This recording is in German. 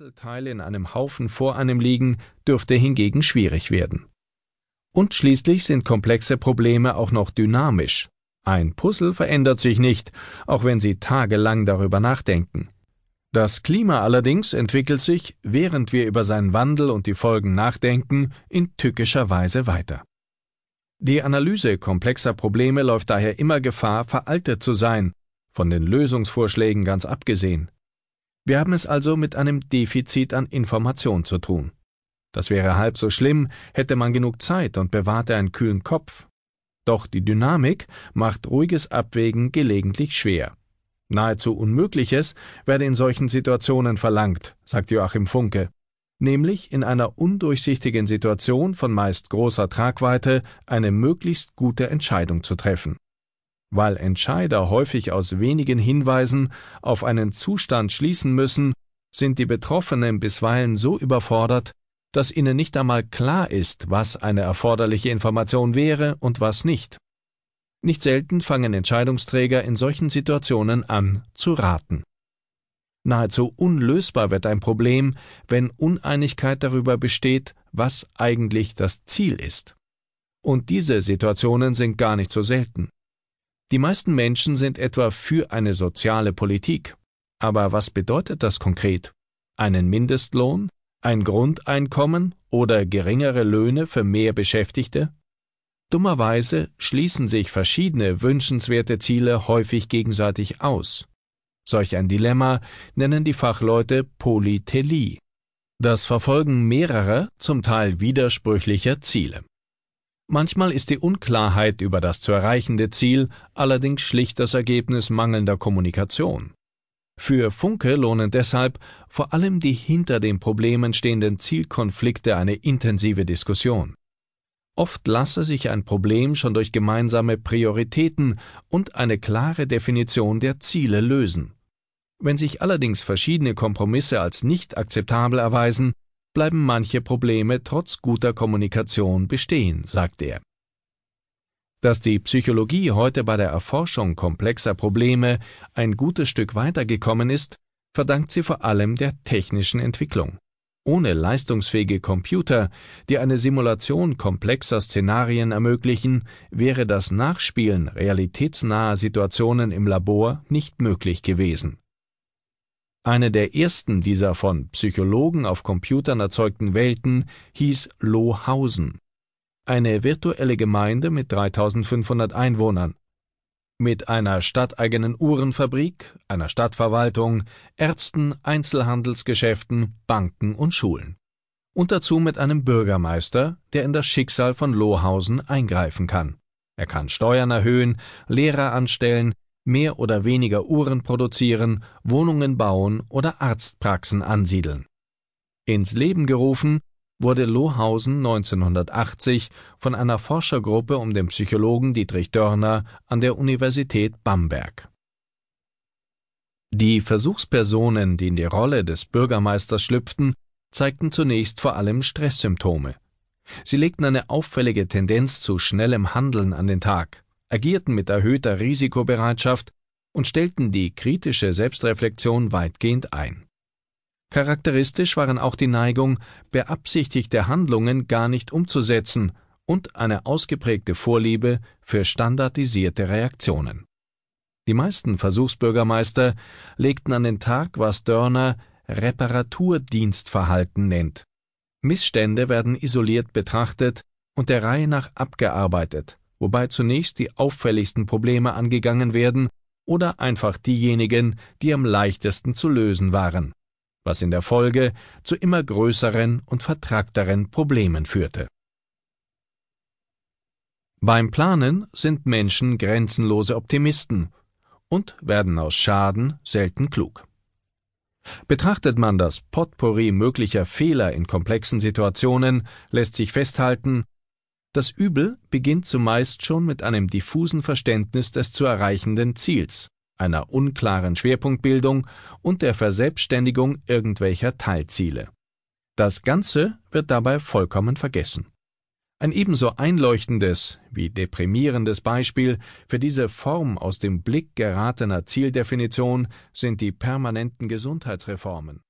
Puzzleteile in einem Haufen vor einem liegen, dürfte hingegen schwierig werden. Und schließlich sind komplexe Probleme auch noch dynamisch. Ein Puzzle verändert sich nicht, auch wenn Sie tagelang darüber nachdenken. Das Klima allerdings entwickelt sich, während wir über seinen Wandel und die Folgen nachdenken, in tückischer Weise weiter. Die Analyse komplexer Probleme läuft daher immer Gefahr, veraltet zu sein, von den Lösungsvorschlägen ganz abgesehen. Wir haben es also mit einem Defizit an Information zu tun. Das wäre halb so schlimm, hätte man genug Zeit und bewahrte einen kühlen Kopf. Doch die Dynamik macht ruhiges Abwägen gelegentlich schwer. Nahezu Unmögliches werde in solchen Situationen verlangt, sagt Joachim Funke, nämlich in einer undurchsichtigen Situation von meist großer Tragweite eine möglichst gute Entscheidung zu treffen weil Entscheider häufig aus wenigen Hinweisen auf einen Zustand schließen müssen, sind die Betroffenen bisweilen so überfordert, dass ihnen nicht einmal klar ist, was eine erforderliche Information wäre und was nicht. Nicht selten fangen Entscheidungsträger in solchen Situationen an zu raten. Nahezu unlösbar wird ein Problem, wenn Uneinigkeit darüber besteht, was eigentlich das Ziel ist. Und diese Situationen sind gar nicht so selten. Die meisten Menschen sind etwa für eine soziale Politik. Aber was bedeutet das konkret? Einen Mindestlohn? Ein Grundeinkommen oder geringere Löhne für mehr Beschäftigte? Dummerweise schließen sich verschiedene wünschenswerte Ziele häufig gegenseitig aus. Solch ein Dilemma nennen die Fachleute Polytelie, das Verfolgen mehrerer, zum Teil widersprüchlicher Ziele. Manchmal ist die Unklarheit über das zu erreichende Ziel allerdings schlicht das Ergebnis mangelnder Kommunikation. Für Funke lohnen deshalb vor allem die hinter den Problemen stehenden Zielkonflikte eine intensive Diskussion. Oft lasse sich ein Problem schon durch gemeinsame Prioritäten und eine klare Definition der Ziele lösen. Wenn sich allerdings verschiedene Kompromisse als nicht akzeptabel erweisen, bleiben manche Probleme trotz guter Kommunikation bestehen, sagt er. Dass die Psychologie heute bei der Erforschung komplexer Probleme ein gutes Stück weitergekommen ist, verdankt sie vor allem der technischen Entwicklung. Ohne leistungsfähige Computer, die eine Simulation komplexer Szenarien ermöglichen, wäre das Nachspielen realitätsnaher Situationen im Labor nicht möglich gewesen. Eine der ersten dieser von Psychologen auf Computern erzeugten Welten hieß Lohausen, eine virtuelle Gemeinde mit 3500 Einwohnern, mit einer stadteigenen Uhrenfabrik, einer Stadtverwaltung, Ärzten, Einzelhandelsgeschäften, Banken und Schulen. Und dazu mit einem Bürgermeister, der in das Schicksal von Lohausen eingreifen kann. Er kann Steuern erhöhen, Lehrer anstellen, mehr oder weniger Uhren produzieren, Wohnungen bauen oder Arztpraxen ansiedeln. Ins Leben gerufen wurde Lohausen 1980 von einer Forschergruppe um den Psychologen Dietrich Dörner an der Universität Bamberg. Die Versuchspersonen, die in die Rolle des Bürgermeisters schlüpften, zeigten zunächst vor allem Stresssymptome. Sie legten eine auffällige Tendenz zu schnellem Handeln an den Tag agierten mit erhöhter Risikobereitschaft und stellten die kritische Selbstreflexion weitgehend ein. Charakteristisch waren auch die Neigung, beabsichtigte Handlungen gar nicht umzusetzen und eine ausgeprägte Vorliebe für standardisierte Reaktionen. Die meisten Versuchsbürgermeister legten an den Tag, was Dörner Reparaturdienstverhalten nennt. Missstände werden isoliert betrachtet und der Reihe nach abgearbeitet, wobei zunächst die auffälligsten Probleme angegangen werden oder einfach diejenigen, die am leichtesten zu lösen waren, was in der Folge zu immer größeren und vertragteren Problemen führte. Beim Planen sind Menschen grenzenlose Optimisten und werden aus Schaden selten klug. Betrachtet man das Potpourri möglicher Fehler in komplexen Situationen, lässt sich festhalten, das Übel beginnt zumeist schon mit einem diffusen Verständnis des zu erreichenden Ziels, einer unklaren Schwerpunktbildung und der Verselbstständigung irgendwelcher Teilziele. Das Ganze wird dabei vollkommen vergessen. Ein ebenso einleuchtendes wie deprimierendes Beispiel für diese Form aus dem Blick geratener Zieldefinition sind die permanenten Gesundheitsreformen.